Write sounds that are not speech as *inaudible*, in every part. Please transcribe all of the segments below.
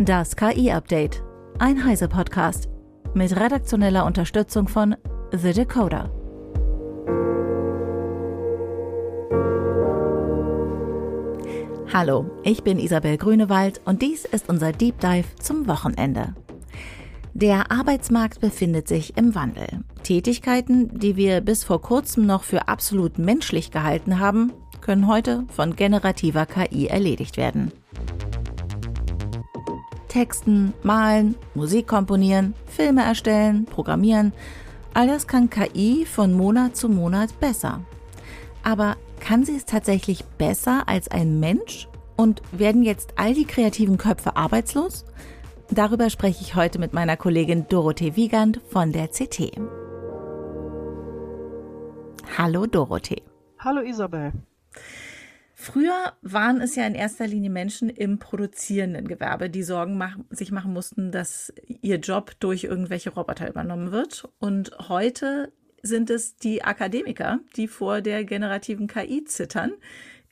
Das KI-Update. Ein Heise-Podcast. Mit redaktioneller Unterstützung von The Decoder. Hallo, ich bin Isabel Grünewald und dies ist unser Deep Dive zum Wochenende. Der Arbeitsmarkt befindet sich im Wandel. Tätigkeiten, die wir bis vor kurzem noch für absolut menschlich gehalten haben, können heute von generativer KI erledigt werden. Texten, malen, Musik komponieren, Filme erstellen, programmieren. All das kann KI von Monat zu Monat besser. Aber kann sie es tatsächlich besser als ein Mensch? Und werden jetzt all die kreativen Köpfe arbeitslos? Darüber spreche ich heute mit meiner Kollegin Dorothee Wiegand von der CT. Hallo Dorothee. Hallo Isabel. Früher waren es ja in erster Linie Menschen im produzierenden Gewerbe, die Sorgen mach sich machen mussten, dass ihr Job durch irgendwelche Roboter übernommen wird. Und heute sind es die Akademiker, die vor der generativen KI zittern.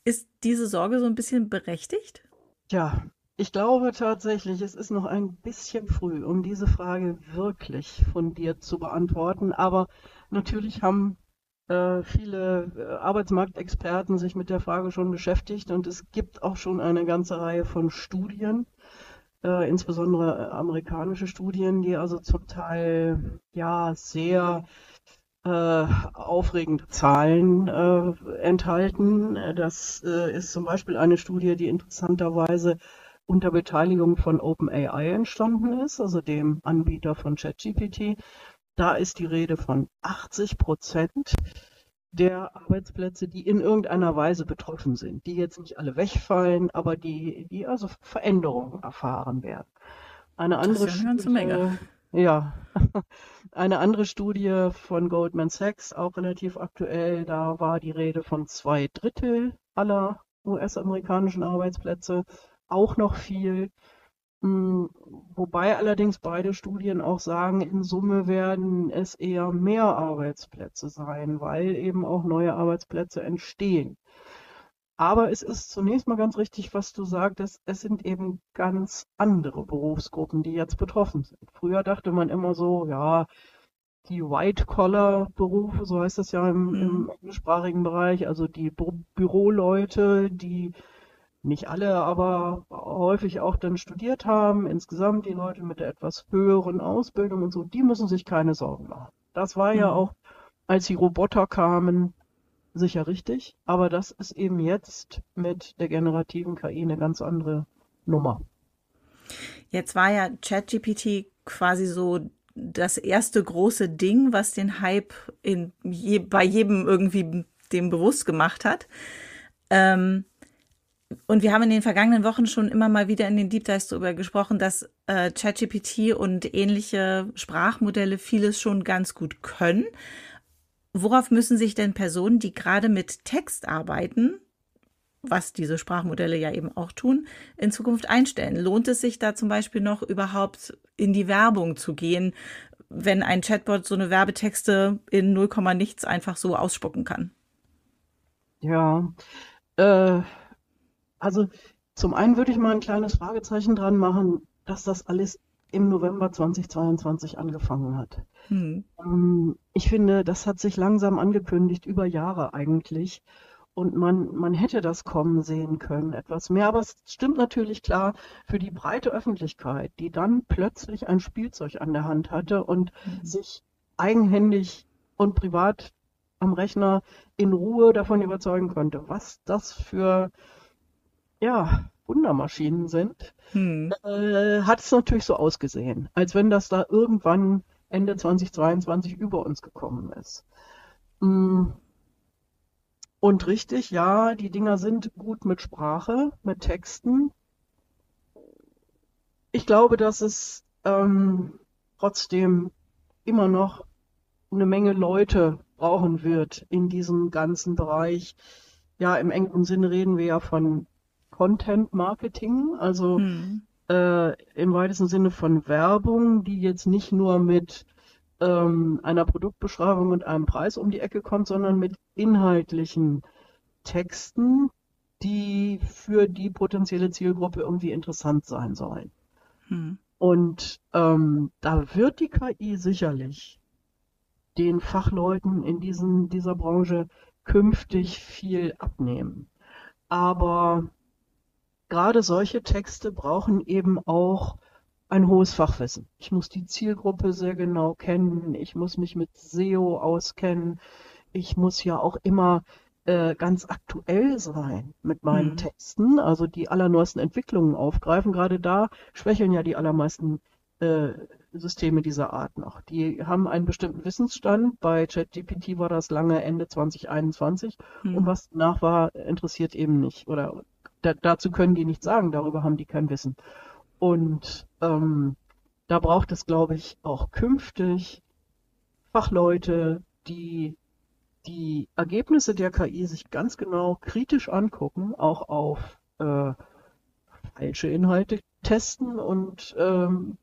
Ist diese Sorge so ein bisschen berechtigt? Ja, ich glaube tatsächlich, es ist noch ein bisschen früh, um diese Frage wirklich fundiert zu beantworten. Aber natürlich haben viele äh, Arbeitsmarktexperten sich mit der Frage schon beschäftigt und es gibt auch schon eine ganze Reihe von Studien, äh, insbesondere äh, amerikanische Studien, die also zum Teil ja sehr äh, aufregende Zahlen äh, enthalten. Das ist zum Beispiel eine Studie, die interessanterweise unter Beteiligung von OpenAI entstanden ist, also dem Anbieter von ChatGPT. Da ist die Rede von 80 Prozent der Arbeitsplätze, die in irgendeiner Weise betroffen sind, die jetzt nicht alle wegfallen, aber die, die also Veränderungen erfahren werden. Eine andere das ist ja eine ganze Menge. Ja, *laughs* eine andere Studie von Goldman Sachs, auch relativ aktuell, da war die Rede von zwei Drittel aller US-amerikanischen Arbeitsplätze, auch noch viel. Hm, wobei allerdings beide Studien auch sagen, in Summe werden es eher mehr Arbeitsplätze sein, weil eben auch neue Arbeitsplätze entstehen. Aber es ist zunächst mal ganz richtig, was du sagtest, es sind eben ganz andere Berufsgruppen, die jetzt betroffen sind. Früher dachte man immer so, ja, die White-Collar-Berufe, so heißt das ja im, im mhm. englischsprachigen Bereich, also die Bü Büroleute, die nicht alle, aber häufig auch dann studiert haben. Insgesamt die Leute mit der etwas höheren Ausbildung und so, die müssen sich keine Sorgen machen. Das war ja mhm. auch, als die Roboter kamen, sicher richtig. Aber das ist eben jetzt mit der generativen KI eine ganz andere Nummer. Jetzt war ja ChatGPT quasi so das erste große Ding, was den Hype in je, bei jedem irgendwie dem bewusst gemacht hat. Ähm, und wir haben in den vergangenen Wochen schon immer mal wieder in den Deep Dives darüber gesprochen, dass äh, ChatGPT und ähnliche Sprachmodelle vieles schon ganz gut können. Worauf müssen sich denn Personen, die gerade mit Text arbeiten, was diese Sprachmodelle ja eben auch tun, in Zukunft einstellen? Lohnt es sich da zum Beispiel noch überhaupt in die Werbung zu gehen, wenn ein Chatbot so eine Werbetexte in 0, nichts einfach so ausspucken kann? Ja, äh, also zum einen würde ich mal ein kleines Fragezeichen dran machen, dass das alles im November 2022 angefangen hat. Hm. Ähm, ich finde, das hat sich langsam angekündigt, über Jahre eigentlich. Und man, man hätte das kommen sehen können, etwas mehr. Aber es stimmt natürlich klar für die breite Öffentlichkeit, die dann plötzlich ein Spielzeug an der Hand hatte und mhm. sich eigenhändig und privat am Rechner in Ruhe davon überzeugen konnte, was das für ja, Wundermaschinen sind, hm. äh, hat es natürlich so ausgesehen, als wenn das da irgendwann Ende 2022 über uns gekommen ist. Mm. Und richtig, ja, die Dinger sind gut mit Sprache, mit Texten. Ich glaube, dass es ähm, trotzdem immer noch eine Menge Leute brauchen wird in diesem ganzen Bereich. Ja, im engeren Sinne reden wir ja von Content Marketing, also hm. äh, im weitesten Sinne von Werbung, die jetzt nicht nur mit ähm, einer Produktbeschreibung und einem Preis um die Ecke kommt, sondern mit inhaltlichen Texten, die für die potenzielle Zielgruppe irgendwie interessant sein sollen. Hm. Und ähm, da wird die KI sicherlich den Fachleuten in diesen, dieser Branche künftig viel abnehmen. Aber gerade solche Texte brauchen eben auch ein hohes Fachwissen. Ich muss die Zielgruppe sehr genau kennen. Ich muss mich mit SEO auskennen. Ich muss ja auch immer äh, ganz aktuell sein mit meinen mhm. Texten, also die allerneuesten Entwicklungen aufgreifen. Gerade da schwächeln ja die allermeisten äh, Systeme dieser Art noch. Die haben einen bestimmten Wissensstand. Bei ChatGPT war das lange Ende 2021 mhm. und was nach war, interessiert eben nicht. Oder da, dazu können die nichts sagen, darüber haben die kein Wissen. Und ähm, da braucht es, glaube ich, auch künftig Fachleute, die die Ergebnisse der KI sich ganz genau kritisch angucken, auch auf äh, falsche Inhalte testen und ähm,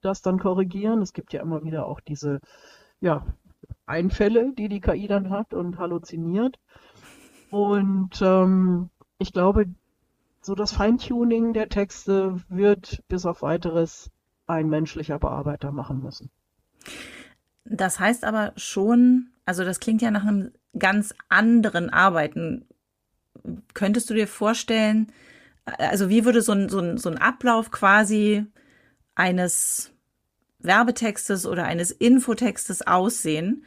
das dann korrigieren. Es gibt ja immer wieder auch diese ja, Einfälle, die die KI dann hat und halluziniert. Und ähm, ich glaube, so das Feintuning der Texte wird bis auf weiteres ein menschlicher Bearbeiter machen müssen. Das heißt aber schon, also das klingt ja nach einem ganz anderen Arbeiten. Könntest du dir vorstellen, also wie würde so ein, so ein, so ein Ablauf quasi eines Werbetextes oder eines Infotextes aussehen?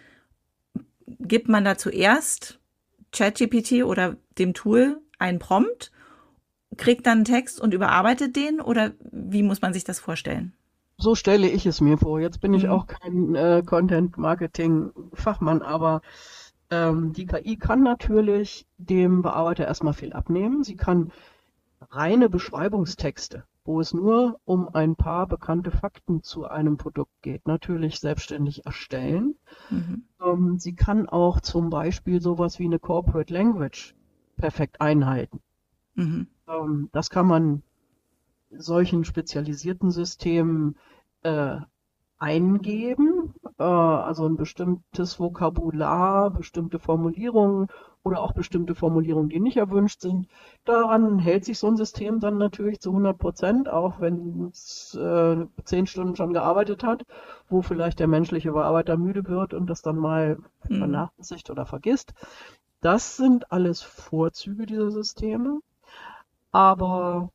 Gibt man da zuerst ChatGPT oder dem Tool einen Prompt kriegt dann einen Text und überarbeitet den oder wie muss man sich das vorstellen? So stelle ich es mir vor. Jetzt bin ich mhm. auch kein äh, Content-Marketing-Fachmann, aber ähm, die KI kann natürlich dem Bearbeiter erstmal viel abnehmen. Sie kann reine Beschreibungstexte, wo es nur um ein paar bekannte Fakten zu einem Produkt geht, natürlich selbstständig erstellen. Mhm. Ähm, sie kann auch zum Beispiel sowas wie eine Corporate Language perfekt einhalten. Mhm. Ähm, das kann man solchen spezialisierten Systemen äh, eingeben, äh, also ein bestimmtes Vokabular, bestimmte Formulierungen oder auch bestimmte Formulierungen, die nicht erwünscht sind. Daran hält sich so ein System dann natürlich zu 100 Prozent, auch wenn es äh, zehn Stunden schon gearbeitet hat, wo vielleicht der menschliche Bearbeiter müde wird und das dann mal mhm. vernachlässigt oder vergisst. Das sind alles Vorzüge dieser Systeme. Aber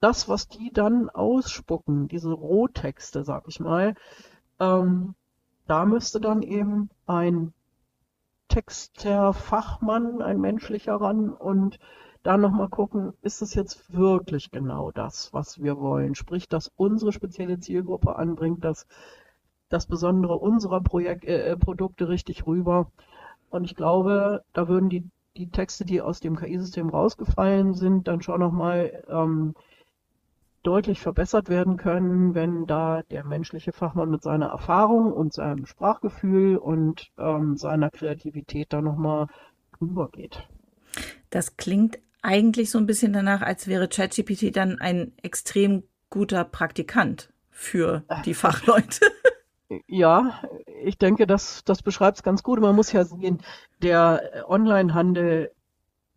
das, was die dann ausspucken, diese Rohtexte, sag ich mal, ähm, da müsste dann eben ein Texterfachmann, ein menschlicher ran und da nochmal gucken, ist es jetzt wirklich genau das, was wir wollen? Sprich, dass unsere spezielle Zielgruppe anbringt, dass das Besondere unserer Projek äh, Produkte richtig rüber. Und ich glaube, da würden die die Texte, die aus dem KI-System rausgefallen sind, dann schon nochmal ähm, deutlich verbessert werden können, wenn da der menschliche Fachmann mit seiner Erfahrung und seinem Sprachgefühl und ähm, seiner Kreativität da nochmal drüber geht. Das klingt eigentlich so ein bisschen danach, als wäre ChatGPT dann ein extrem guter Praktikant für die *laughs* Fachleute. Ja, ich denke, das, das beschreibt es ganz gut. Man muss ja sehen, der Onlinehandel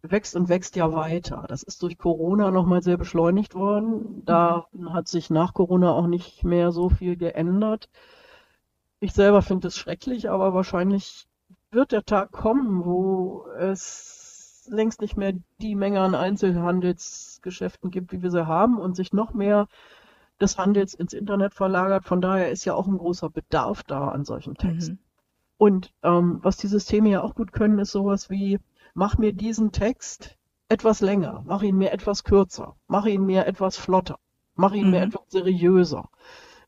wächst und wächst ja weiter. Das ist durch Corona nochmal sehr beschleunigt worden. Da mhm. hat sich nach Corona auch nicht mehr so viel geändert. Ich selber finde es schrecklich, aber wahrscheinlich wird der Tag kommen, wo es längst nicht mehr die Menge an Einzelhandelsgeschäften gibt, wie wir sie haben und sich noch mehr des Handels ins Internet verlagert. Von daher ist ja auch ein großer Bedarf da an solchen Texten. Mhm. Und ähm, was die Systeme ja auch gut können, ist sowas wie, mach mir diesen Text etwas länger, mach ihn mir etwas kürzer, mach ihn mir etwas flotter, mach ihn mhm. mir etwas seriöser.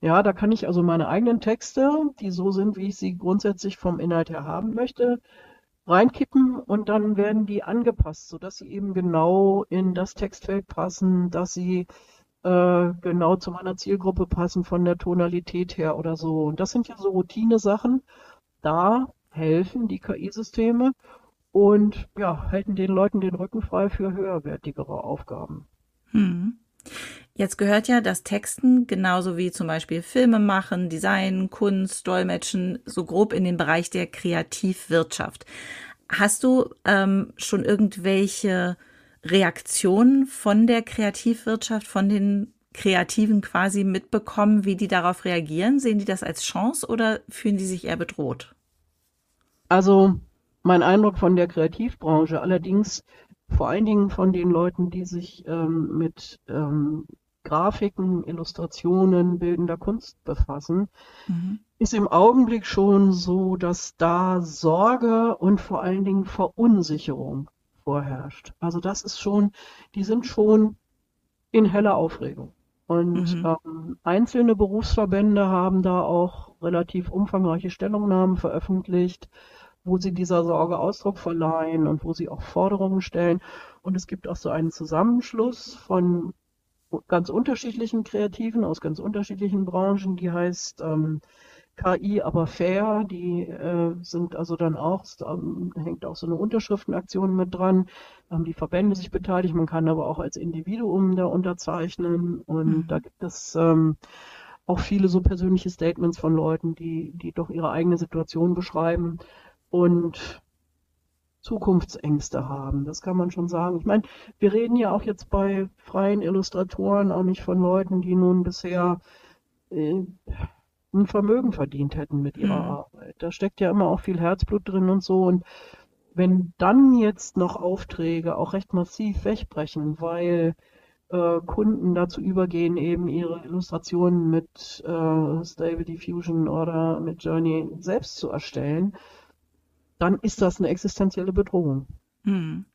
Ja, da kann ich also meine eigenen Texte, die so sind, wie ich sie grundsätzlich vom Inhalt her haben möchte, reinkippen und dann werden die angepasst, sodass sie eben genau in das Textfeld passen, dass sie äh, genau zu meiner Zielgruppe passen von der Tonalität her oder so. Und das sind ja so Routine-Sachen. Da helfen die KI-Systeme und ja, halten den Leuten den Rücken frei für höherwertigere Aufgaben. Hm. Jetzt gehört ja das Texten genauso wie zum Beispiel Filme machen, Design, Kunst, Dolmetschen so grob in den Bereich der Kreativwirtschaft. Hast du ähm, schon irgendwelche Reaktionen von der Kreativwirtschaft, von den Kreativen quasi mitbekommen, wie die darauf reagieren? Sehen die das als Chance oder fühlen die sich eher bedroht? Also mein Eindruck von der Kreativbranche, allerdings vor allen Dingen von den Leuten, die sich ähm, mit ähm, Grafiken, Illustrationen, bildender Kunst befassen, mhm. ist im Augenblick schon so, dass da Sorge und vor allen Dingen Verunsicherung vorherrscht. Also das ist schon, die sind schon in heller Aufregung. Und mhm. ähm, einzelne Berufsverbände haben da auch relativ umfangreiche Stellungnahmen veröffentlicht, wo sie dieser Sorge Ausdruck verleihen und wo sie auch Forderungen stellen. Und es gibt auch so einen Zusammenschluss von ganz unterschiedlichen Kreativen aus ganz unterschiedlichen Branchen, die heißt ähm, KI aber fair, die äh, sind also dann auch, ähm, hängt auch so eine Unterschriftenaktion mit dran, haben die Verbände sich beteiligt, man kann aber auch als Individuum da unterzeichnen und mhm. da gibt es ähm, auch viele so persönliche Statements von Leuten, die, die doch ihre eigene Situation beschreiben und Zukunftsängste haben. Das kann man schon sagen. Ich meine, wir reden ja auch jetzt bei freien Illustratoren auch nicht von Leuten, die nun bisher äh, ein Vermögen verdient hätten mit ihrer mhm. Arbeit. Da steckt ja immer auch viel Herzblut drin und so. Und wenn dann jetzt noch Aufträge auch recht massiv wegbrechen, weil äh, Kunden dazu übergehen, eben ihre Illustrationen mit äh, Stable Diffusion oder mit Journey selbst zu erstellen, dann ist das eine existenzielle Bedrohung. Hm.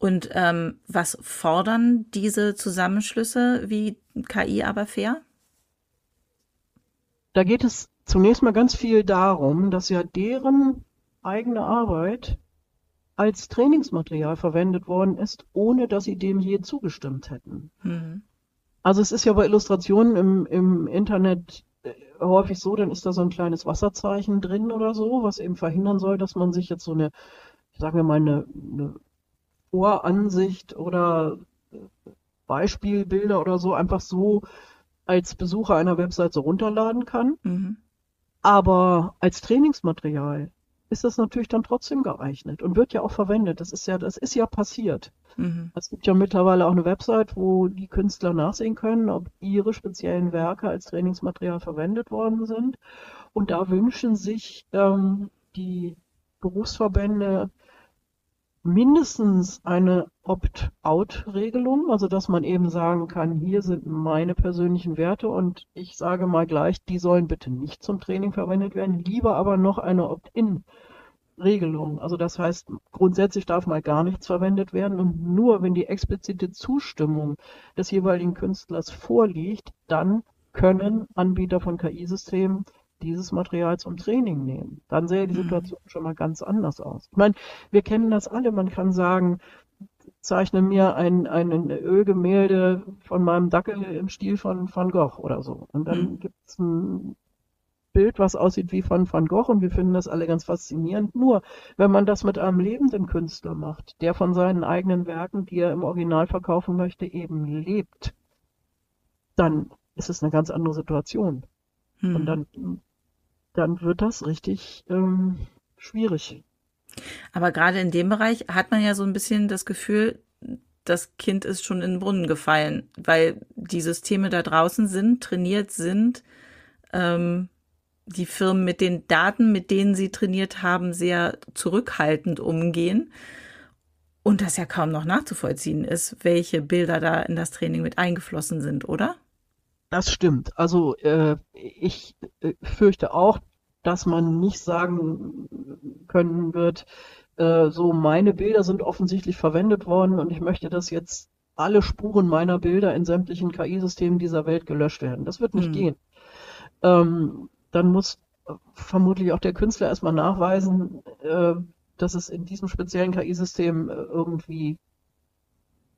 Und ähm, was fordern diese Zusammenschlüsse wie KI aber fair? Da geht es zunächst mal ganz viel darum, dass ja deren eigene Arbeit als Trainingsmaterial verwendet worden ist, ohne dass sie dem je zugestimmt hätten. Mhm. Also es ist ja bei Illustrationen im, im Internet häufig so, dann ist da so ein kleines Wasserzeichen drin oder so, was eben verhindern soll, dass man sich jetzt so eine, sagen wir mal, eine, eine Voransicht oder Beispielbilder oder so einfach so als Besucher einer Website so runterladen kann. Mhm. Aber als Trainingsmaterial ist das natürlich dann trotzdem geeignet und wird ja auch verwendet. Das ist ja, das ist ja passiert. Mhm. Es gibt ja mittlerweile auch eine Website, wo die Künstler nachsehen können, ob ihre speziellen Werke als Trainingsmaterial verwendet worden sind. Und da wünschen sich ähm, die Berufsverbände mindestens eine Opt-out-Regelung, also dass man eben sagen kann, hier sind meine persönlichen Werte und ich sage mal gleich, die sollen bitte nicht zum Training verwendet werden, lieber aber noch eine Opt-in Regelung. Also das heißt, grundsätzlich darf mal gar nichts verwendet werden und nur wenn die explizite Zustimmung des jeweiligen Künstlers vorliegt, dann können Anbieter von KI-Systemen dieses Material zum Training nehmen. Dann sähe die mhm. Situation mhm. schon mal ganz anders aus. Ich meine, wir kennen das alle. Man kann sagen, zeichne mir ein, ein Ölgemälde von meinem Dackel im Stil von Van Gogh oder so. Und dann mhm. gibt es ein Bild, was aussieht wie von Van Gogh und wir finden das alle ganz faszinierend. Nur, wenn man das mit einem lebenden Künstler macht, der von seinen eigenen Werken, die er im Original verkaufen möchte, eben lebt, dann ist es eine ganz andere Situation. Hm. Und dann, dann wird das richtig ähm, schwierig. Aber gerade in dem Bereich hat man ja so ein bisschen das Gefühl, das Kind ist schon in den Brunnen gefallen, weil die Systeme da draußen sind, trainiert sind, ähm, die Firmen mit den Daten, mit denen sie trainiert haben, sehr zurückhaltend umgehen. Und das ja kaum noch nachzuvollziehen ist, welche Bilder da in das Training mit eingeflossen sind, oder? Das stimmt. Also äh, ich äh, fürchte auch, dass man nicht sagen können wird, äh, so meine Bilder sind offensichtlich verwendet worden und ich möchte, dass jetzt alle Spuren meiner Bilder in sämtlichen KI-Systemen dieser Welt gelöscht werden. Das wird nicht hm. gehen. Ähm, dann muss äh, vermutlich auch der Künstler erstmal nachweisen, äh, dass es in diesem speziellen KI-System äh, irgendwie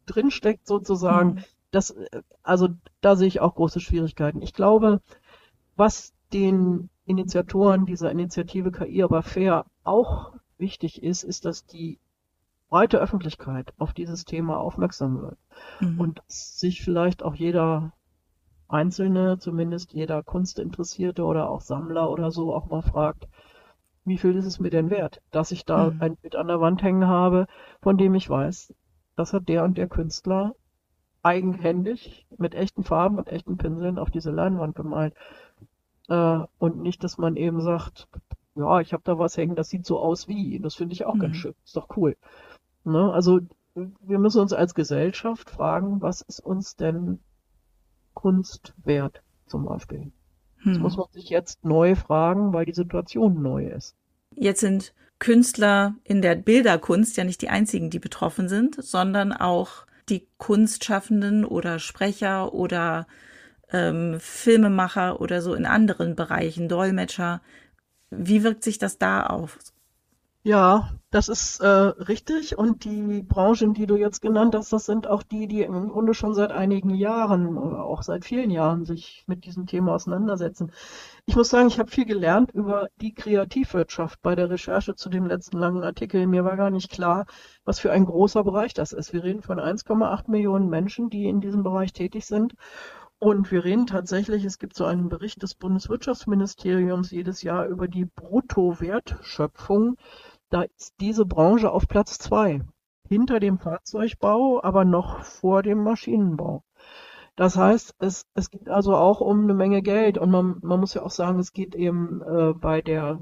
drinsteckt sozusagen. Mhm. Das, also da sehe ich auch große Schwierigkeiten. Ich glaube, was den Initiatoren dieser Initiative KI aber fair auch wichtig ist, ist, dass die breite Öffentlichkeit auf dieses Thema aufmerksam wird mhm. und sich vielleicht auch jeder Einzelne, zumindest jeder Kunstinteressierte oder auch Sammler oder so, auch mal fragt, wie viel ist es mir denn wert, dass ich da mhm. ein Bild an der Wand hängen habe, von dem ich weiß, das hat der und der Künstler eigenhändig mit echten Farben und echten Pinseln auf diese Leinwand bemalt. Äh, und nicht, dass man eben sagt, ja, ich habe da was hängen, das sieht so aus wie. Das finde ich auch mhm. ganz schön. Ist doch cool. Ne? Also wir müssen uns als Gesellschaft fragen, was ist uns denn Kunst wert, zum Beispiel. Das hm. muss man sich jetzt neu fragen, weil die Situation neu ist. Jetzt sind Künstler in der Bilderkunst ja nicht die einzigen, die betroffen sind, sondern auch die Kunstschaffenden oder Sprecher oder ähm, Filmemacher oder so in anderen Bereichen, Dolmetscher. Wie wirkt sich das da auf? Ja, das ist äh, richtig. Und die Branchen, die du jetzt genannt hast, das sind auch die, die im Grunde schon seit einigen Jahren oder auch seit vielen Jahren sich mit diesem Thema auseinandersetzen. Ich muss sagen, ich habe viel gelernt über die Kreativwirtschaft bei der Recherche zu dem letzten langen Artikel. Mir war gar nicht klar, was für ein großer Bereich das ist. Wir reden von 1,8 Millionen Menschen, die in diesem Bereich tätig sind. Und wir reden tatsächlich, es gibt so einen Bericht des Bundeswirtschaftsministeriums jedes Jahr über die Bruttowertschöpfung da ist diese Branche auf Platz zwei. Hinter dem Fahrzeugbau, aber noch vor dem Maschinenbau. Das heißt, es, es geht also auch um eine Menge Geld und man, man muss ja auch sagen, es geht eben äh, bei der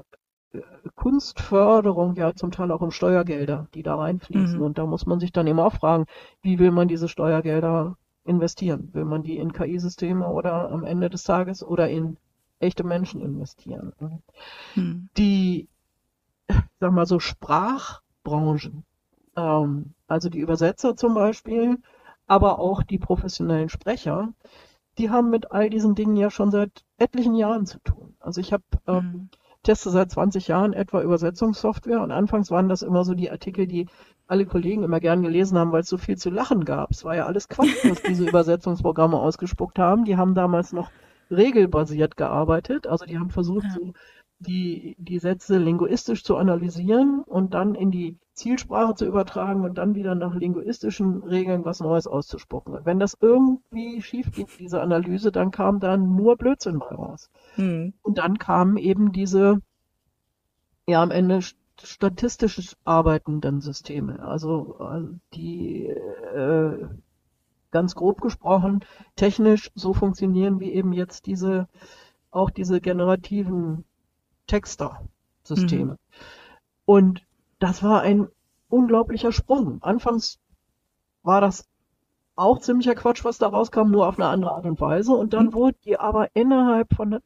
äh, Kunstförderung ja zum Teil auch um Steuergelder, die da reinfließen. Mhm. Und da muss man sich dann eben auch fragen, wie will man diese Steuergelder investieren? Will man die in KI-Systeme oder am Ende des Tages oder in echte Menschen investieren? Mhm. Die sag mal so Sprachbranchen, ähm, also die Übersetzer zum Beispiel, aber auch die professionellen Sprecher, die haben mit all diesen Dingen ja schon seit etlichen Jahren zu tun. Also ich habe ähm, mhm. teste seit 20 Jahren etwa Übersetzungssoftware und anfangs waren das immer so die Artikel, die alle Kollegen immer gern gelesen haben, weil es so viel zu lachen gab. Es war ja alles Quatsch, was diese *laughs* Übersetzungsprogramme ausgespuckt haben. Die haben damals noch regelbasiert gearbeitet. Also die haben versucht, ja. so die, die Sätze linguistisch zu analysieren und dann in die Zielsprache zu übertragen und dann wieder nach linguistischen Regeln was Neues auszuspucken. wenn das irgendwie schief ging, diese Analyse, dann kam dann nur Blödsinn bei raus. Hm. Und dann kamen eben diese, ja, am Ende statistisch arbeitenden Systeme. Also die äh, ganz grob gesprochen technisch so funktionieren wie eben jetzt diese auch diese generativen Texter-Systeme. Mhm. Und das war ein unglaublicher Sprung. Anfangs war das auch ziemlicher Quatsch, was da rauskam, nur auf eine andere Art und Weise. Und dann mhm. wurde die aber innerhalb von,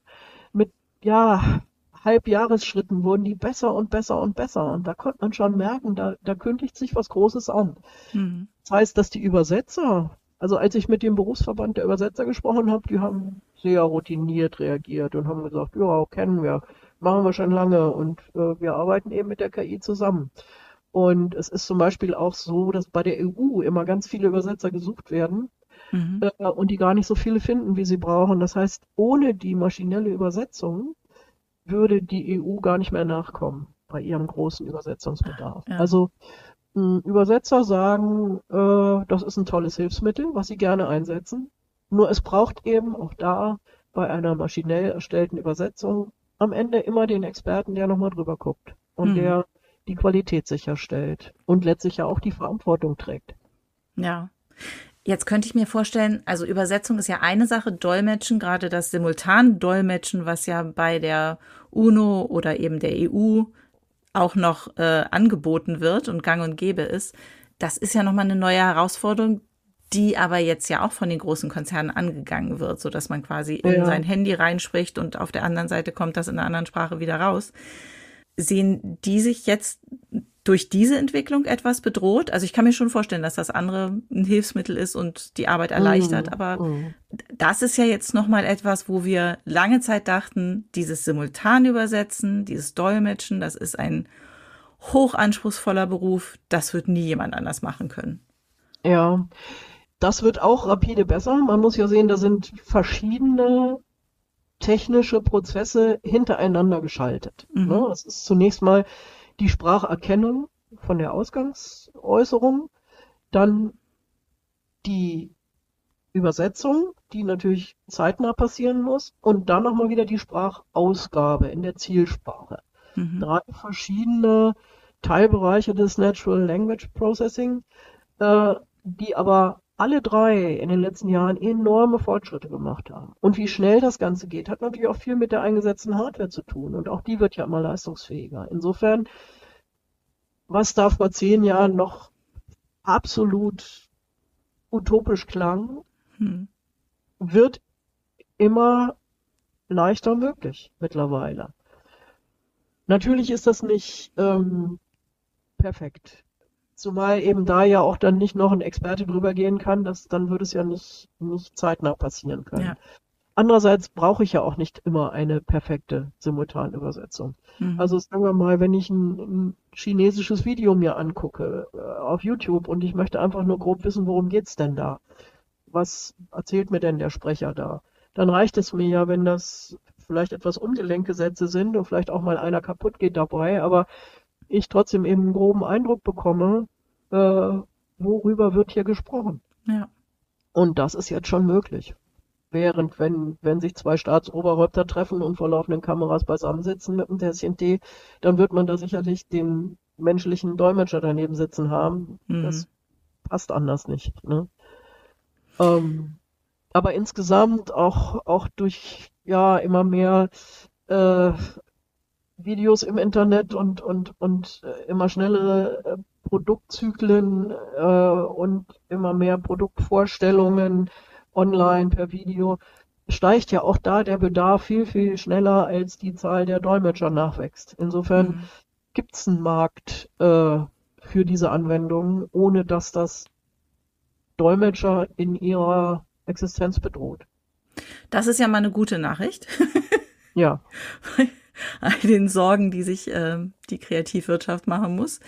mit, ja, Halbjahresschritten wurden die besser und besser und besser. Und da konnte man schon merken, da, da kündigt sich was Großes an. Mhm. Das heißt, dass die Übersetzer, also als ich mit dem Berufsverband der Übersetzer gesprochen habe, die haben sehr routiniert reagiert und haben gesagt, ja, kennen wir machen wir schon lange und äh, wir arbeiten eben mit der KI zusammen. Und es ist zum Beispiel auch so, dass bei der EU immer ganz viele Übersetzer gesucht werden mhm. äh, und die gar nicht so viele finden, wie sie brauchen. Das heißt, ohne die maschinelle Übersetzung würde die EU gar nicht mehr nachkommen bei ihrem großen Übersetzungsbedarf. Ja. Also Übersetzer sagen, äh, das ist ein tolles Hilfsmittel, was sie gerne einsetzen. Nur es braucht eben auch da bei einer maschinell erstellten Übersetzung am Ende immer den Experten, der nochmal drüber guckt und hm. der die Qualität sicherstellt und letztlich ja auch die Verantwortung trägt. Ja. Jetzt könnte ich mir vorstellen, also Übersetzung ist ja eine Sache, Dolmetschen, gerade das Simultan-Dolmetschen, was ja bei der UNO oder eben der EU auch noch äh, angeboten wird und gang und gäbe ist, das ist ja nochmal eine neue Herausforderung, die aber jetzt ja auch von den großen Konzernen angegangen wird, so dass man quasi in ja. sein Handy reinspricht und auf der anderen Seite kommt das in einer anderen Sprache wieder raus. Sehen die sich jetzt durch diese Entwicklung etwas bedroht? Also ich kann mir schon vorstellen, dass das andere ein Hilfsmittel ist und die Arbeit erleichtert, mm, aber mm. das ist ja jetzt noch mal etwas, wo wir lange Zeit dachten, dieses Simultanübersetzen, dieses Dolmetschen, das ist ein hochanspruchsvoller Beruf, das wird nie jemand anders machen können. Ja, das wird auch rapide besser. Man muss ja sehen, da sind verschiedene technische Prozesse hintereinander geschaltet. Mhm. Ne? Das ist zunächst mal die Spracherkennung von der Ausgangsäußerung, dann die Übersetzung, die natürlich zeitnah passieren muss, und dann nochmal wieder die Sprachausgabe in der Zielsprache. Mhm. Drei verschiedene Teilbereiche des Natural Language Processing, äh, die aber alle drei in den letzten Jahren enorme Fortschritte gemacht haben. Und wie schnell das Ganze geht, hat natürlich auch viel mit der eingesetzten Hardware zu tun. Und auch die wird ja immer leistungsfähiger. Insofern, was da vor zehn Jahren noch absolut utopisch klang, hm. wird immer leichter möglich mittlerweile. Natürlich ist das nicht ähm, perfekt. Zumal eben da ja auch dann nicht noch ein Experte drüber gehen kann, das, dann würde es ja nicht, nicht zeitnah passieren können. Ja. Andererseits brauche ich ja auch nicht immer eine perfekte Simultanübersetzung. Mhm. Also sagen wir mal, wenn ich ein, ein, chinesisches Video mir angucke äh, auf YouTube und ich möchte einfach nur grob wissen, worum geht's denn da? Was erzählt mir denn der Sprecher da? Dann reicht es mir ja, wenn das vielleicht etwas ungelenke Sätze sind und vielleicht auch mal einer kaputt geht dabei, aber ich trotzdem eben einen groben Eindruck bekomme, äh, worüber wird hier gesprochen. Ja. Und das ist jetzt schon möglich. Während, wenn, wenn sich zwei Staatsoberhäupter treffen und vor laufenden Kameras beisammensitzen mit einem Tässchen Tee, dann wird man da sicherlich den menschlichen Dolmetscher daneben sitzen haben. Mhm. Das passt anders nicht. Ne? Ähm, aber insgesamt auch, auch durch ja immer mehr äh, Videos im Internet und, und, und äh, immer schnellere äh, Produktzyklen äh, und immer mehr Produktvorstellungen online per Video, steigt ja auch da der Bedarf viel, viel schneller, als die Zahl der Dolmetscher nachwächst. Insofern mhm. gibt es einen Markt äh, für diese Anwendungen, ohne dass das Dolmetscher in ihrer Existenz bedroht. Das ist ja mal eine gute Nachricht. ja. *laughs* *laughs* all den Sorgen, die sich äh, die Kreativwirtschaft machen muss.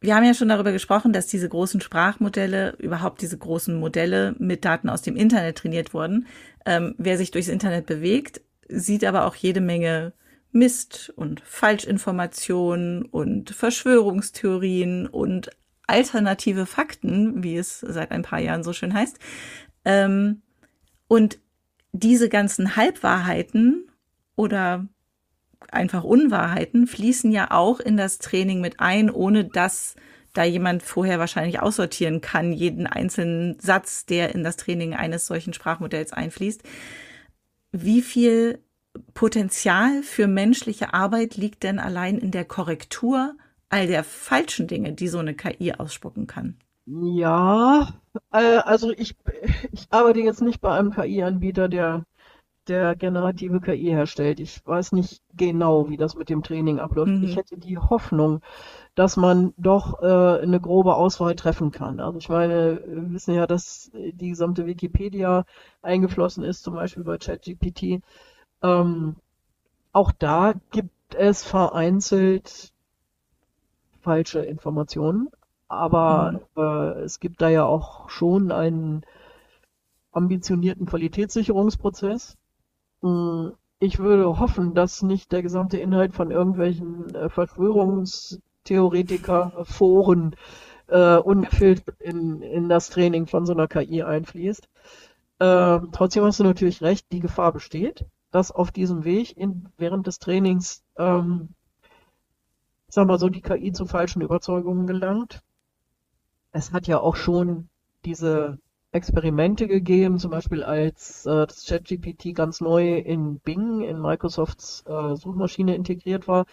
Wir haben ja schon darüber gesprochen, dass diese großen Sprachmodelle, überhaupt diese großen Modelle mit Daten aus dem Internet trainiert wurden. Ähm, wer sich durchs Internet bewegt, sieht aber auch jede Menge Mist und Falschinformationen und Verschwörungstheorien und alternative Fakten, wie es seit ein paar Jahren so schön heißt. Ähm, und diese ganzen Halbwahrheiten oder einfach Unwahrheiten fließen ja auch in das Training mit ein, ohne dass da jemand vorher wahrscheinlich aussortieren kann, jeden einzelnen Satz, der in das Training eines solchen Sprachmodells einfließt. Wie viel Potenzial für menschliche Arbeit liegt denn allein in der Korrektur all der falschen Dinge, die so eine KI ausspucken kann? Ja, äh, also ich, ich arbeite jetzt nicht bei einem KI-Anbieter, der der generative KI herstellt. Ich weiß nicht genau, wie das mit dem Training abläuft. Mhm. Ich hätte die Hoffnung, dass man doch äh, eine grobe Auswahl treffen kann. Also ich meine, wir wissen ja, dass die gesamte Wikipedia eingeflossen ist, zum Beispiel bei ChatGPT. Ähm, auch da gibt es vereinzelt falsche Informationen, aber mhm. äh, es gibt da ja auch schon einen ambitionierten Qualitätssicherungsprozess. Hm, ich würde hoffen, dass nicht der gesamte Inhalt von irgendwelchen äh, Verschwörungstheoretiker-Foren äh, ungefiltert in, in das Training von so einer KI einfließt. Äh, trotzdem hast du natürlich recht, die Gefahr besteht, dass auf diesem Weg in, während des Trainings, ähm, sag mal so, die KI zu falschen Überzeugungen gelangt. Es hat ja auch schon diese Experimente gegeben, zum Beispiel als äh, das ChatGPT ganz neu in Bing, in Microsofts äh, Suchmaschine integriert war,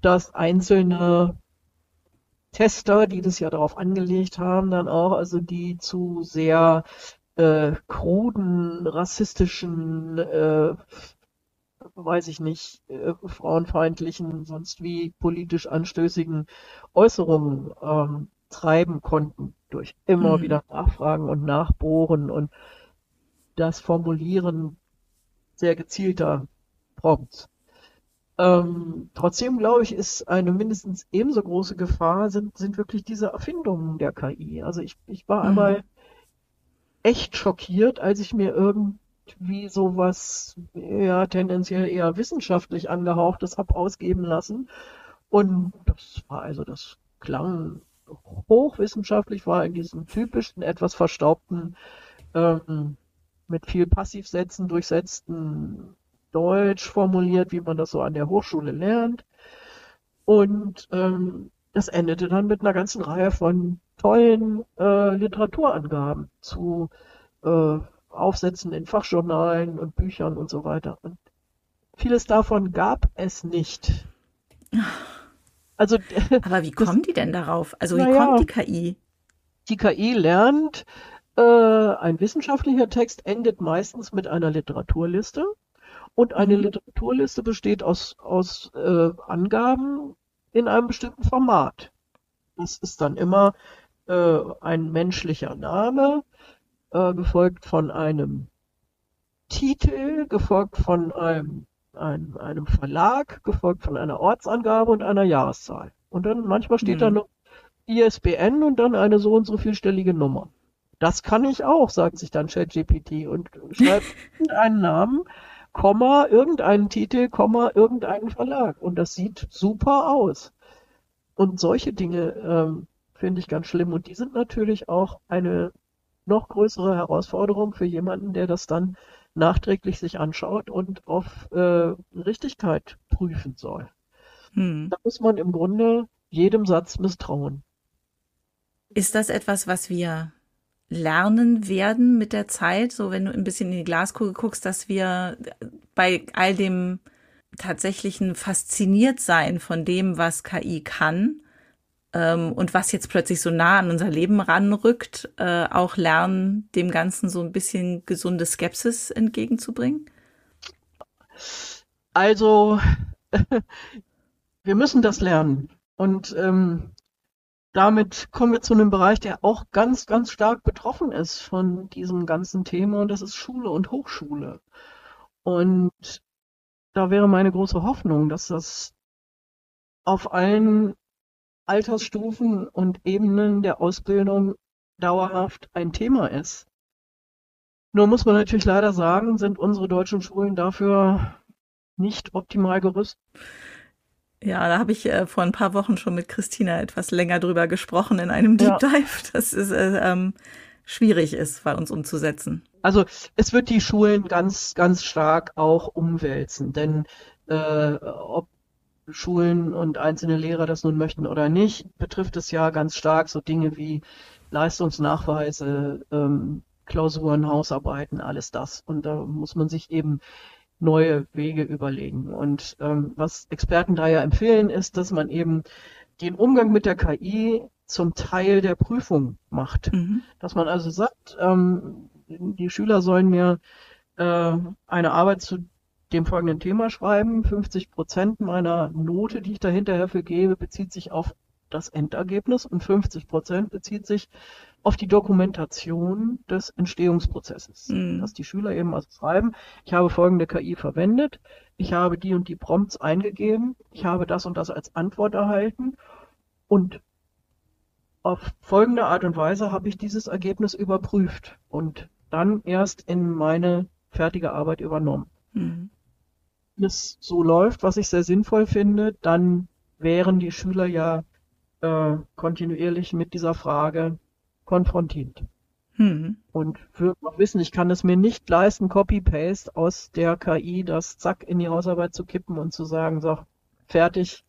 dass einzelne Tester, die das ja darauf angelegt haben, dann auch, also die zu sehr äh, kruden, rassistischen, äh, weiß ich nicht, äh, frauenfeindlichen, sonst wie politisch anstößigen Äußerungen ähm, treiben konnten durch immer mhm. wieder Nachfragen und Nachbohren und das Formulieren sehr gezielter Prompts. Ähm, trotzdem glaube ich, ist eine mindestens ebenso große Gefahr sind, sind wirklich diese Erfindungen der KI. Also ich, ich war mhm. einmal echt schockiert, als ich mir irgendwie sowas ja tendenziell eher wissenschaftlich angehauchtes habe ausgeben lassen. Und das war also, das klang hochwissenschaftlich war, in diesem typischen, etwas verstaubten, ähm, mit viel Passivsätzen durchsetzten Deutsch formuliert, wie man das so an der Hochschule lernt. Und ähm, das endete dann mit einer ganzen Reihe von tollen äh, Literaturangaben zu äh, Aufsätzen in Fachjournalen und Büchern und so weiter. Und vieles davon gab es nicht. *laughs* Also, Aber wie *laughs* kommen die denn darauf? Also wie naja, kommt die KI? Die KI lernt, äh, ein wissenschaftlicher Text endet meistens mit einer Literaturliste. Und eine mhm. Literaturliste besteht aus, aus äh, Angaben in einem bestimmten Format. Das ist dann immer äh, ein menschlicher Name, äh, gefolgt von einem Titel, gefolgt von einem, einem, einem Verlag, gefolgt von einer Ortsangabe und einer Jahreszahl. Und dann manchmal steht mhm. da noch ISBN und dann eine so und so vielstellige Nummer. Das kann ich auch, sagt sich dann ChatGPT und schreibt *laughs* einen Namen, Komma, irgendeinen Titel, Komma, irgendeinen Verlag. Und das sieht super aus. Und solche Dinge ähm, finde ich ganz schlimm. Und die sind natürlich auch eine noch größere Herausforderung für jemanden, der das dann nachträglich sich anschaut und auf äh, Richtigkeit prüfen soll. Hm. Da muss man im Grunde jedem Satz misstrauen. Ist das etwas, was wir lernen werden mit der Zeit, so wenn du ein bisschen in die Glaskugel guckst, dass wir bei all dem tatsächlichen fasziniert sein von dem, was KI kann, ähm, und was jetzt plötzlich so nah an unser Leben ranrückt, äh, auch lernen, dem Ganzen so ein bisschen gesunde Skepsis entgegenzubringen? Also, *laughs* wir müssen das lernen. Und ähm, damit kommen wir zu einem Bereich, der auch ganz, ganz stark betroffen ist von diesem ganzen Thema, und das ist Schule und Hochschule. Und da wäre meine große Hoffnung, dass das auf allen Altersstufen und Ebenen der Ausbildung dauerhaft ein Thema ist. Nur muss man natürlich leider sagen, sind unsere deutschen Schulen dafür nicht optimal gerüstet. Ja, da habe ich äh, vor ein paar Wochen schon mit Christina etwas länger drüber gesprochen in einem Deep Dive, ja. *laughs* dass es äh, ähm, schwierig ist, bei uns umzusetzen. Also es wird die Schulen ganz, ganz stark auch umwälzen, denn äh, ob Schulen und einzelne Lehrer das nun möchten oder nicht, betrifft es ja ganz stark so Dinge wie Leistungsnachweise, ähm, Klausuren, Hausarbeiten, alles das. Und da muss man sich eben neue Wege überlegen. Und ähm, was Experten da ja empfehlen, ist, dass man eben den Umgang mit der KI zum Teil der Prüfung macht. Mhm. Dass man also sagt, ähm, die Schüler sollen mir äh, eine Arbeit zu dem folgenden Thema schreiben. 50 Prozent meiner Note, die ich da hinterher für gebe, bezieht sich auf das Endergebnis und 50 Prozent bezieht sich auf die Dokumentation des Entstehungsprozesses. Mhm. Dass die Schüler eben also schreiben, ich habe folgende KI verwendet, ich habe die und die Prompts eingegeben, ich habe das und das als Antwort erhalten und auf folgende Art und Weise habe ich dieses Ergebnis überprüft und dann erst in meine fertige Arbeit übernommen. Mhm es so läuft, was ich sehr sinnvoll finde, dann wären die Schüler ja äh, kontinuierlich mit dieser Frage konfrontiert. Hm. Und würden auch wissen, ich kann es mir nicht leisten, Copy-Paste aus der KI das zack in die Hausarbeit zu kippen und zu sagen, so, fertig,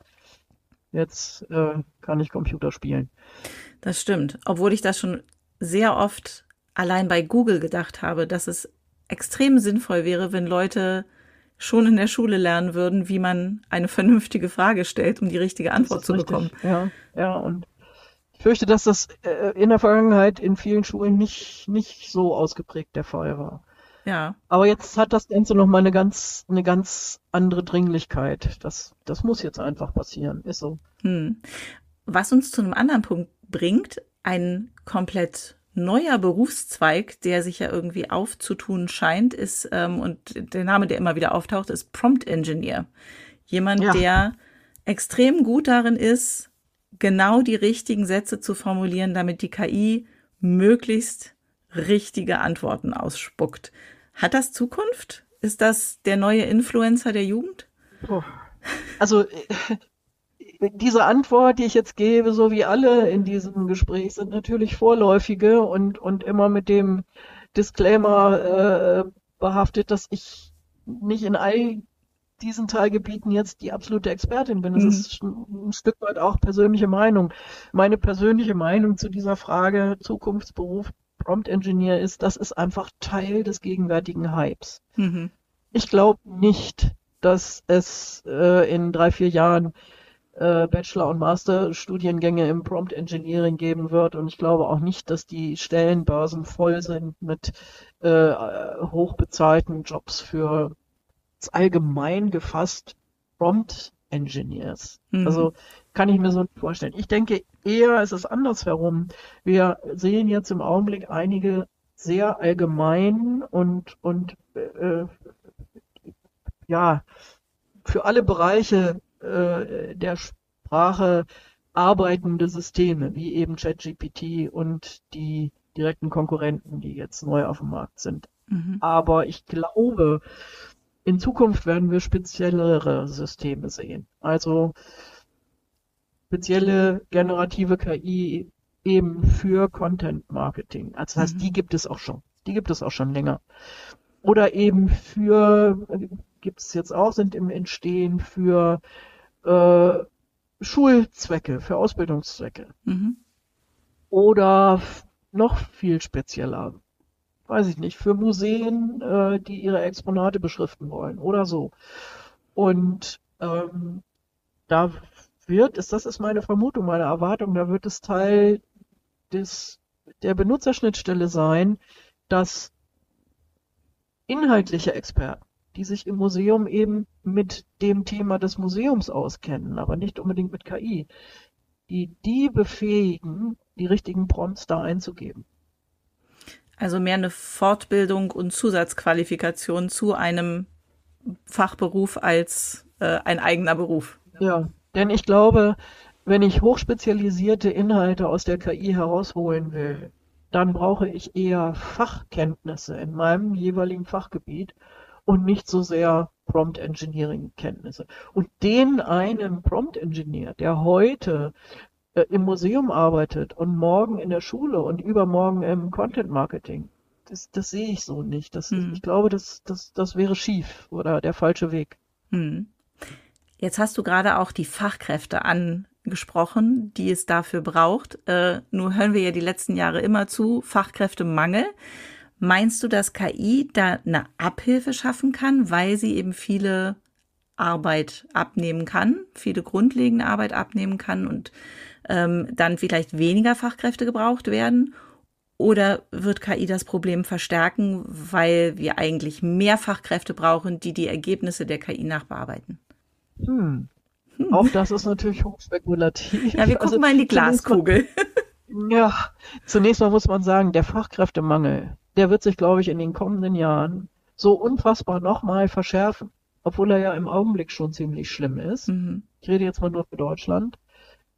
jetzt äh, kann ich Computer spielen. Das stimmt. Obwohl ich das schon sehr oft allein bei Google gedacht habe, dass es extrem sinnvoll wäre, wenn Leute schon in der Schule lernen würden, wie man eine vernünftige Frage stellt, um die richtige Antwort zu richtig. bekommen. Ja, ja, und ich fürchte, dass das äh, in der Vergangenheit in vielen Schulen nicht, nicht so ausgeprägt der Fall war. Ja. Aber jetzt hat das Ganze nochmal eine ganz, eine ganz andere Dringlichkeit. Das, das muss jetzt einfach passieren. Ist so. Hm. Was uns zu einem anderen Punkt bringt, ein komplett neuer Berufszweig, der sich ja irgendwie aufzutun scheint, ist, ähm, und der Name, der immer wieder auftaucht, ist Prompt Engineer. Jemand, ja. der extrem gut darin ist, genau die richtigen Sätze zu formulieren, damit die KI möglichst richtige Antworten ausspuckt. Hat das Zukunft? Ist das der neue Influencer der Jugend? Oh. Also diese Antwort, die ich jetzt gebe, so wie alle in diesem Gespräch, sind natürlich vorläufige und, und immer mit dem Disclaimer äh, behaftet, dass ich nicht in all diesen Teilgebieten jetzt die absolute Expertin bin. Das mhm. ist ein Stück weit auch persönliche Meinung. Meine persönliche Meinung zu dieser Frage Zukunftsberuf Prompt Engineer ist, das ist einfach Teil des gegenwärtigen Hypes. Mhm. Ich glaube nicht, dass es äh, in drei, vier Jahren äh, Bachelor- und Masterstudiengänge im Prompt Engineering geben wird. Und ich glaube auch nicht, dass die Stellenbörsen voll sind mit äh, hochbezahlten Jobs für allgemein gefasst Prompt Engineers. Mhm. Also kann ich mir so nicht vorstellen. Ich denke eher, es ist andersherum. Wir sehen jetzt im Augenblick einige sehr allgemein und, und äh, ja, für alle Bereiche äh, der Sprache arbeitende Systeme, wie eben ChatGPT und die direkten Konkurrenten, die jetzt neu auf dem Markt sind. Mhm. Aber ich glaube, in Zukunft werden wir speziellere Systeme sehen. Also spezielle generative KI eben für Content Marketing. Also das heißt, mhm. die gibt es auch schon. Die gibt es auch schon länger. Oder eben für, gibt es jetzt auch, sind im Entstehen für äh, Schulzwecke, für Ausbildungszwecke. Mhm. Oder noch viel spezieller, weiß ich nicht, für Museen, äh, die ihre Exponate beschriften wollen oder so. Und ähm, da wird es, das ist meine Vermutung, meine Erwartung, da wird es Teil des, der Benutzerschnittstelle sein, dass inhaltliche Experten die sich im Museum eben mit dem Thema des Museums auskennen, aber nicht unbedingt mit KI, die die befähigen, die richtigen Prompts da einzugeben. Also mehr eine Fortbildung und Zusatzqualifikation zu einem Fachberuf als äh, ein eigener Beruf. Ja, denn ich glaube, wenn ich hochspezialisierte Inhalte aus der KI herausholen will, dann brauche ich eher Fachkenntnisse in meinem jeweiligen Fachgebiet und nicht so sehr Prompt Engineering Kenntnisse. Und den einen Prompt Engineer, der heute äh, im Museum arbeitet und morgen in der Schule und übermorgen im Content Marketing, das, das sehe ich so nicht. Das, hm. Ich glaube, das, das, das wäre schief oder der falsche Weg. Hm. Jetzt hast du gerade auch die Fachkräfte angesprochen, die es dafür braucht. Äh, nur hören wir ja die letzten Jahre immer zu, Fachkräftemangel. Meinst du, dass KI da eine Abhilfe schaffen kann, weil sie eben viele Arbeit abnehmen kann, viele grundlegende Arbeit abnehmen kann und ähm, dann vielleicht weniger Fachkräfte gebraucht werden? Oder wird KI das Problem verstärken, weil wir eigentlich mehr Fachkräfte brauchen, die die Ergebnisse der KI nachbearbeiten? Hm. Hm. Auch das ist natürlich hochspekulativ. Ja, wir gucken also, mal in die Glaskugel. *laughs* ja, zunächst mal muss man sagen, der Fachkräftemangel, der wird sich, glaube ich, in den kommenden Jahren so unfassbar nochmal verschärfen, obwohl er ja im Augenblick schon ziemlich schlimm ist. Mhm. Ich rede jetzt mal nur für Deutschland,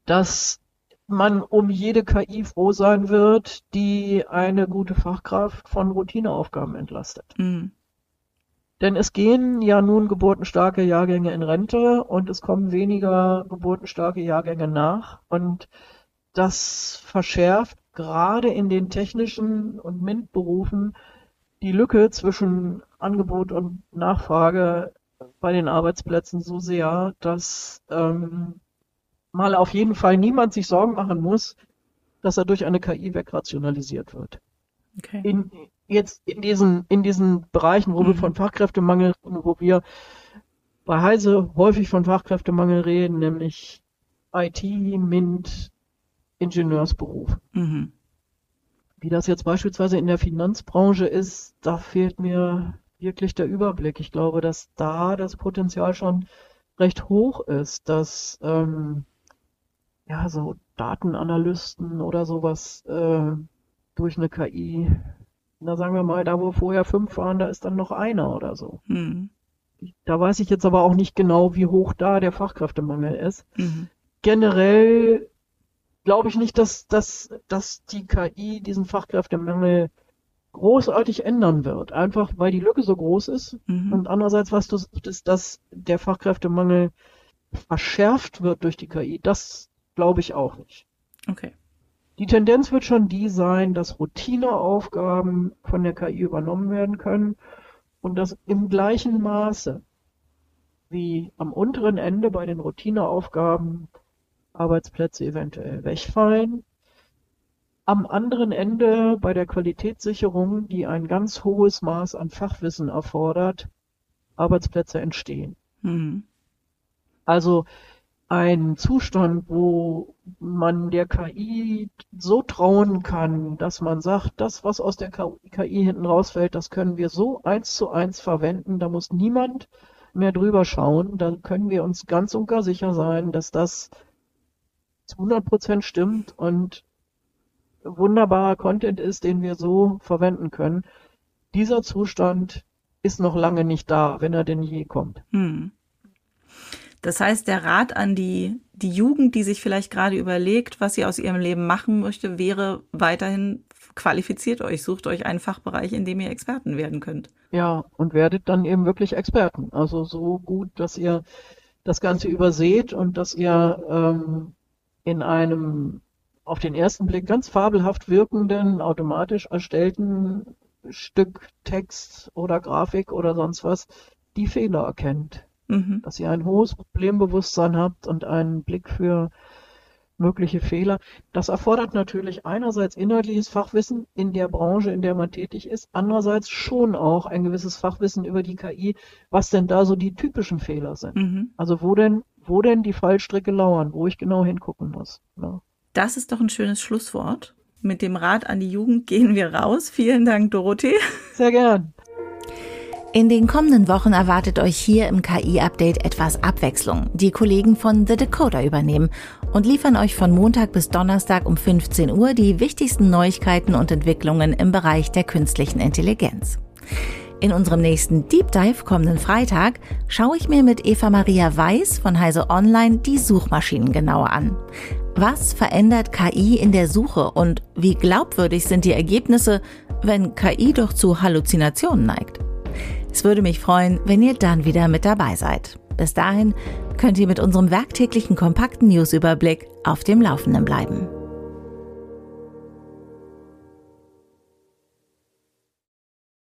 dass man um jede KI froh sein wird, die eine gute Fachkraft von Routineaufgaben entlastet. Mhm. Denn es gehen ja nun geburtenstarke Jahrgänge in Rente und es kommen weniger geburtenstarke Jahrgänge nach. Und das verschärft gerade in den technischen und MINT-Berufen die Lücke zwischen Angebot und Nachfrage bei den Arbeitsplätzen so sehr, dass ähm, mal auf jeden Fall niemand sich Sorgen machen muss, dass er durch eine KI wegrationalisiert wird. Okay. In, jetzt in diesen, in diesen Bereichen, wo mhm. wir von Fachkräftemangel, wo wir bei Heise häufig von Fachkräftemangel reden, nämlich IT, MINT, Ingenieursberuf. Mhm. Wie das jetzt beispielsweise in der Finanzbranche ist, da fehlt mir wirklich der Überblick. Ich glaube, dass da das Potenzial schon recht hoch ist, dass ähm, ja so Datenanalysten oder sowas äh, durch eine KI, na sagen wir mal, da wo vorher fünf waren, da ist dann noch einer oder so. Mhm. Da weiß ich jetzt aber auch nicht genau, wie hoch da der Fachkräftemangel ist. Mhm. Generell glaube ich nicht, dass, dass, dass die KI diesen Fachkräftemangel großartig ändern wird. Einfach weil die Lücke so groß ist. Mhm. Und andererseits, was du ist, dass der Fachkräftemangel verschärft wird durch die KI. Das glaube ich auch nicht. Okay. Die Tendenz wird schon die sein, dass Routineaufgaben von der KI übernommen werden können und dass im gleichen Maße wie am unteren Ende bei den Routineaufgaben Arbeitsplätze eventuell wegfallen. Am anderen Ende bei der Qualitätssicherung, die ein ganz hohes Maß an Fachwissen erfordert, Arbeitsplätze entstehen. Mhm. Also ein Zustand, wo man der KI so trauen kann, dass man sagt, das, was aus der KI hinten rausfällt, das können wir so eins zu eins verwenden. Da muss niemand mehr drüber schauen. Da können wir uns ganz und gar sicher sein, dass das zu 100 Prozent stimmt und wunderbarer Content ist, den wir so verwenden können. Dieser Zustand ist noch lange nicht da, wenn er denn je kommt. Hm. Das heißt, der Rat an die, die Jugend, die sich vielleicht gerade überlegt, was sie aus ihrem Leben machen möchte, wäre weiterhin qualifiziert euch, sucht euch einen Fachbereich, in dem ihr Experten werden könnt. Ja, und werdet dann eben wirklich Experten. Also so gut, dass ihr das Ganze überseht und dass ihr ähm, in einem auf den ersten Blick ganz fabelhaft wirkenden, automatisch erstellten Stück Text oder Grafik oder sonst was die Fehler erkennt mhm. dass ihr ein hohes Problembewusstsein habt und einen Blick für mögliche Fehler. Das erfordert natürlich einerseits inhaltliches Fachwissen in der Branche, in der man tätig ist, andererseits schon auch ein gewisses Fachwissen über die KI, was denn da so die typischen Fehler sind. Mhm. Also wo denn, wo denn die Fallstricke lauern, wo ich genau hingucken muss. Ja. Das ist doch ein schönes Schlusswort. Mit dem Rat an die Jugend gehen wir raus. Vielen Dank, Dorothee. *laughs* Sehr gern. In den kommenden Wochen erwartet euch hier im KI-Update etwas Abwechslung. Die Kollegen von The Decoder übernehmen und liefern euch von Montag bis Donnerstag um 15 Uhr die wichtigsten Neuigkeiten und Entwicklungen im Bereich der künstlichen Intelligenz. In unserem nächsten Deep Dive kommenden Freitag schaue ich mir mit Eva Maria Weiß von Heise Online die Suchmaschinen genauer an. Was verändert KI in der Suche und wie glaubwürdig sind die Ergebnisse, wenn KI doch zu Halluzinationen neigt? Es würde mich freuen, wenn ihr dann wieder mit dabei seid. Bis dahin könnt ihr mit unserem werktäglichen kompakten Newsüberblick auf dem Laufenden bleiben.